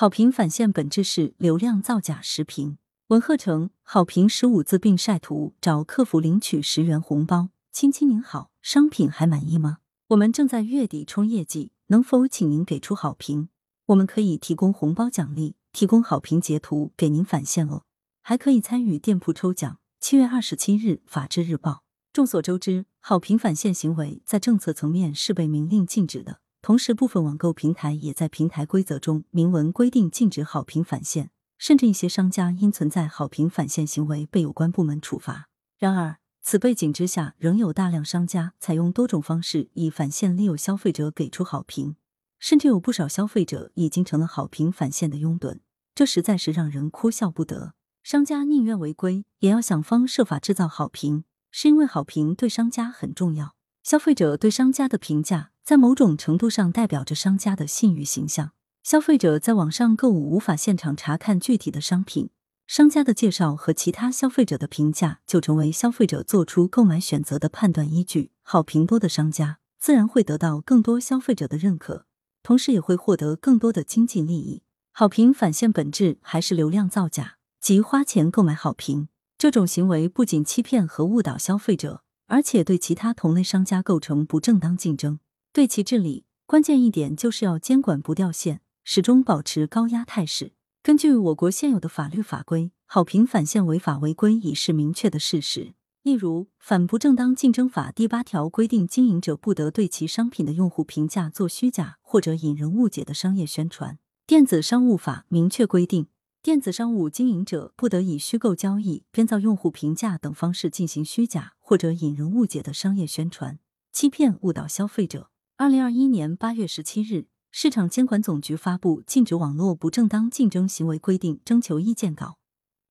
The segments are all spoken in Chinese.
好评返现本质是流量造假视频。文鹤成好评十五字并晒图，找客服领取十元红包。亲亲您好，商品还满意吗？我们正在月底冲业绩，能否请您给出好评？我们可以提供红包奖励，提供好评截图给您返现哦，还可以参与店铺抽奖。七月二十七日，《法制日报》。众所周知，好评返现行为在政策层面是被明令禁止的。同时，部分网购平台也在平台规则中明文规定禁止好评返现，甚至一些商家因存在好评返现行为被有关部门处罚。然而，此背景之下，仍有大量商家采用多种方式以返现利诱消费者给出好评，甚至有不少消费者已经成了好评返现的拥趸，这实在是让人哭笑不得。商家宁愿违规，也要想方设法制造好评，是因为好评对商家很重要。消费者对商家的评价。在某种程度上，代表着商家的信誉形象。消费者在网上购物无法现场查看具体的商品，商家的介绍和其他消费者的评价就成为消费者做出购买选择的判断依据。好评多的商家自然会得到更多消费者的认可，同时也会获得更多的经济利益。好评返现本质还是流量造假，即花钱购买好评。这种行为不仅欺骗和误导消费者，而且对其他同类商家构成不正当竞争。对其治理，关键一点就是要监管不掉线，始终保持高压态势。根据我国现有的法律法规，好评返现违法违规已是明确的事实。例如，《反不正当竞争法》第八条规定，经营者不得对其商品的用户评价做虚假或者引人误解的商业宣传。《电子商务法》明确规定，电子商务经营者不得以虚构交易、编造用户评价等方式进行虚假或者引人误解的商业宣传，欺骗误导消费者。二零二一年八月十七日，市场监管总局发布《禁止网络不正当竞争行为规定》征求意见稿，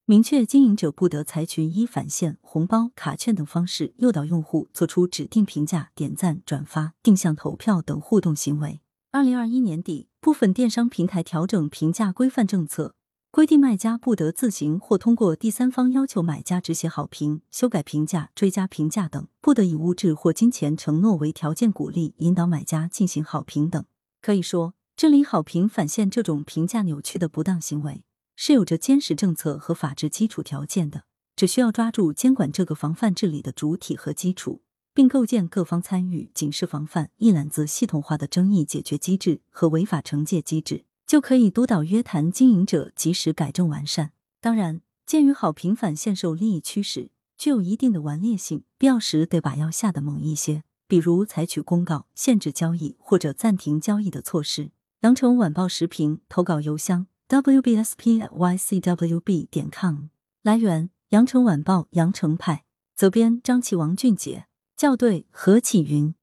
明确经营者不得采取以返现、红包、卡券等方式诱导用户做出指定评价、点赞、转发、定向投票等互动行为。二零二一年底，部分电商平台调整评价规范政策。规定卖家不得自行或通过第三方要求买家只写好评、修改评价、追加评价等，不得以物质或金钱承诺为条件鼓励、引导买家进行好评等。可以说，治理好评返现这种评价扭曲的不当行为，是有着坚实政策和法治基础条件的，只需要抓住监管这个防范治理的主体和基础，并构建各方参与、警示防范、一揽子系统化的争议解决机制和违法惩戒机制。就可以督导约谈经营者及时改正完善。当然，鉴于好评返现受利益驱使，具有一定的顽劣性，必要时得把药下的猛一些，比如采取公告、限制交易或者暂停交易的措施。羊城晚报时评投稿邮箱：wbspycwb 点 com。来源：羊城晚报羊城派。责编：张琪、王俊杰。校对：何启云。